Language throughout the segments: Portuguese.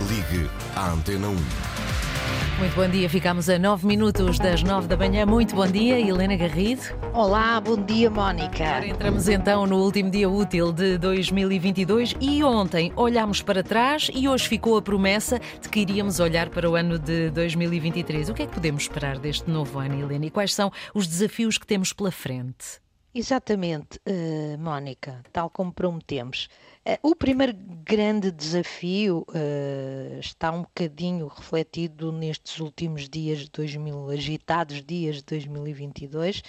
Ligue à Antena 1. Muito bom dia, ficamos a 9 minutos das 9 da manhã. Muito bom dia, Helena Garrido. Olá, bom dia, Mónica. Agora entramos então no último dia útil de 2022 e ontem olhámos para trás e hoje ficou a promessa de que iríamos olhar para o ano de 2023. O que é que podemos esperar deste novo ano, Helena? E quais são os desafios que temos pela frente? Exatamente, uh, Mónica, tal como prometemos. Uh, o primeiro grande desafio uh, está um bocadinho refletido nestes últimos dias de 2000, agitados dias de 2022,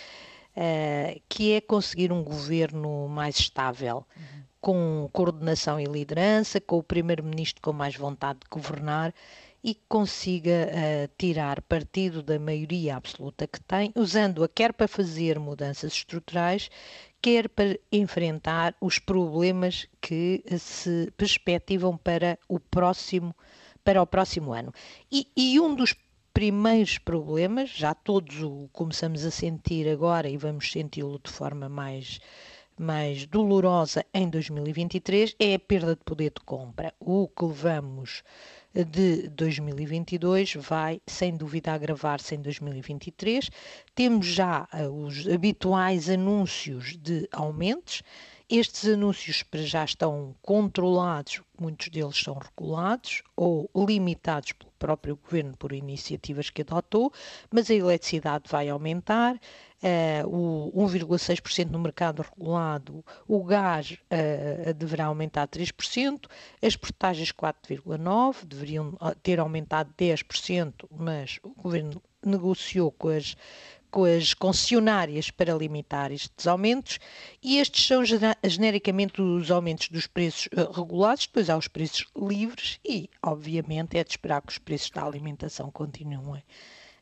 que é conseguir um governo mais estável, uhum. com coordenação e liderança, com o primeiro-ministro com mais vontade de governar e que consiga uh, tirar partido da maioria absoluta que tem, usando-a quer para fazer mudanças estruturais, quer para enfrentar os problemas que se perspectivam para o próximo, para o próximo ano. E, e um dos primeiros problemas, já todos o começamos a sentir agora e vamos senti-lo de forma mais mais dolorosa em 2023 é a perda de poder de compra. O que levamos de 2022 vai, sem dúvida, agravar-se em 2023. Temos já uh, os habituais anúncios de aumentos. Estes anúncios já estão controlados, muitos deles são regulados ou limitados pelo próprio governo por iniciativas que adotou, mas a eletricidade vai aumentar, uh, o 1,6% no mercado regulado, o gás uh, deverá aumentar 3%, as portagens 4,9%, deveriam ah, ter aumentado 10%, mas o governo negociou com as com as concessionárias para limitar estes aumentos e estes são genericamente os aumentos dos preços regulados, depois há os preços livres e, obviamente, é de esperar que os preços da alimentação continuem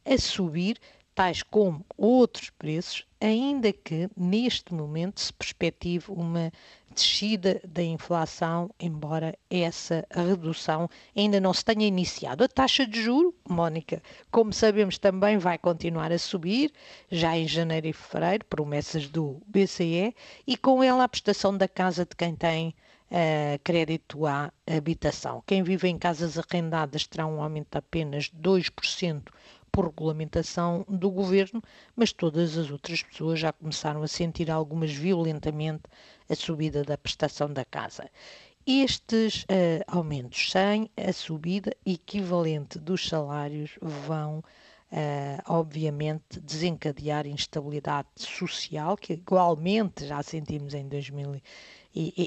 a subir, tais como outros preços, ainda que neste momento se perspective uma descida da inflação, embora essa redução ainda não se tenha iniciado. A taxa de juro, Mónica, como sabemos, também vai continuar a subir, já em janeiro e fevereiro, promessas do BCE, e com ela a prestação da casa de quem tem uh, crédito à habitação. Quem vive em casas arrendadas terá um aumento de apenas 2% por regulamentação do governo, mas todas as outras pessoas já começaram a sentir algumas violentamente a subida da prestação da casa. Estes uh, aumentos sem a subida equivalente dos salários vão Uh, obviamente, desencadear instabilidade social, que igualmente já sentimos em 2000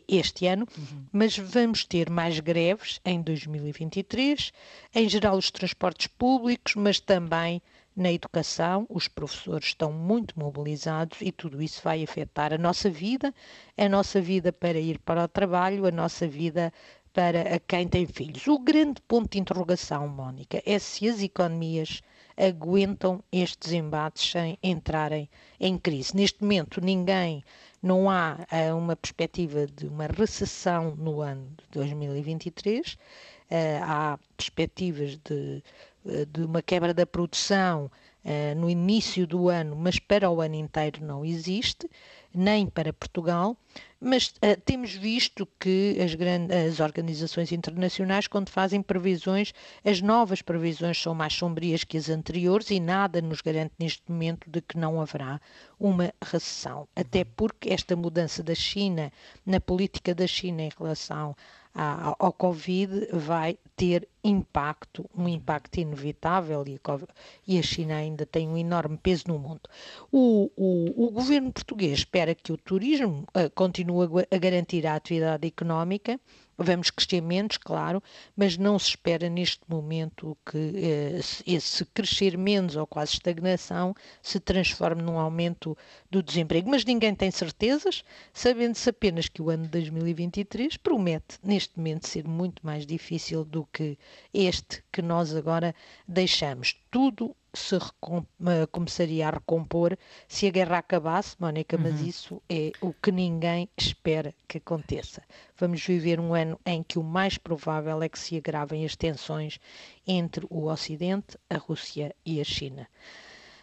este ano, uhum. mas vamos ter mais greves em 2023, em geral os transportes públicos, mas também na educação, os professores estão muito mobilizados e tudo isso vai afetar a nossa vida, a nossa vida para ir para o trabalho, a nossa vida para quem tem filhos. O grande ponto de interrogação, Mónica, é se as economias aguentam estes embates sem entrarem em crise. Neste momento, ninguém, não há uma perspectiva de uma recessão no ano de 2023, uh, eh, há perspectivas de, uh, de uma quebra da produção no início do ano, mas para o ano inteiro não existe nem para Portugal, mas uh, temos visto que as, grandes, as organizações internacionais, quando fazem previsões, as novas previsões são mais sombrias que as anteriores e nada nos garante neste momento de que não haverá uma recessão. Até porque esta mudança da China, na política da China em relação ao Covid vai ter impacto, um impacto inevitável e a, e a China ainda tem um enorme peso no mundo. O, o, o governo português espera que o turismo uh, continue a, a garantir a atividade económica Vamos crescer menos, claro, mas não se espera neste momento que eh, esse crescer menos ou quase estagnação se transforme num aumento do desemprego. Mas ninguém tem certezas, sabendo-se apenas que o ano de 2023 promete, neste momento, ser muito mais difícil do que este que nós agora deixamos. Tudo se começaria a recompor se a guerra acabasse, Mónica, uhum. mas isso é o que ninguém espera que aconteça. Vamos viver um ano em que o mais provável é que se agravem as tensões entre o Ocidente, a Rússia e a China.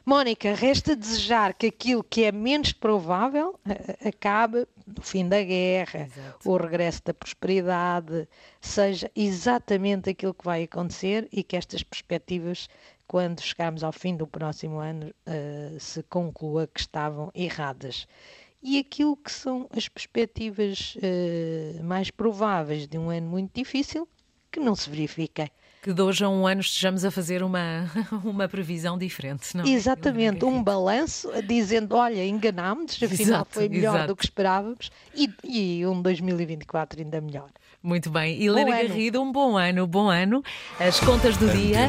Mónica, resta desejar que aquilo que é menos provável acabe no fim da guerra, Exato. o regresso da prosperidade, seja exatamente aquilo que vai acontecer e que estas perspectivas, quando chegarmos ao fim do próximo ano, uh, se conclua que estavam erradas. E aquilo que são as perspectivas mais prováveis de um ano muito difícil, que não se verifiquem que de hoje a um ano estejamos a fazer uma, uma previsão diferente, não é? Exatamente, um balanço dizendo, olha, enganámos, afinal exato, foi melhor exato. do que esperávamos e, e um 2024 ainda melhor. Muito bem. Helena Garrido, um bom ano, bom ano. As contas do dia.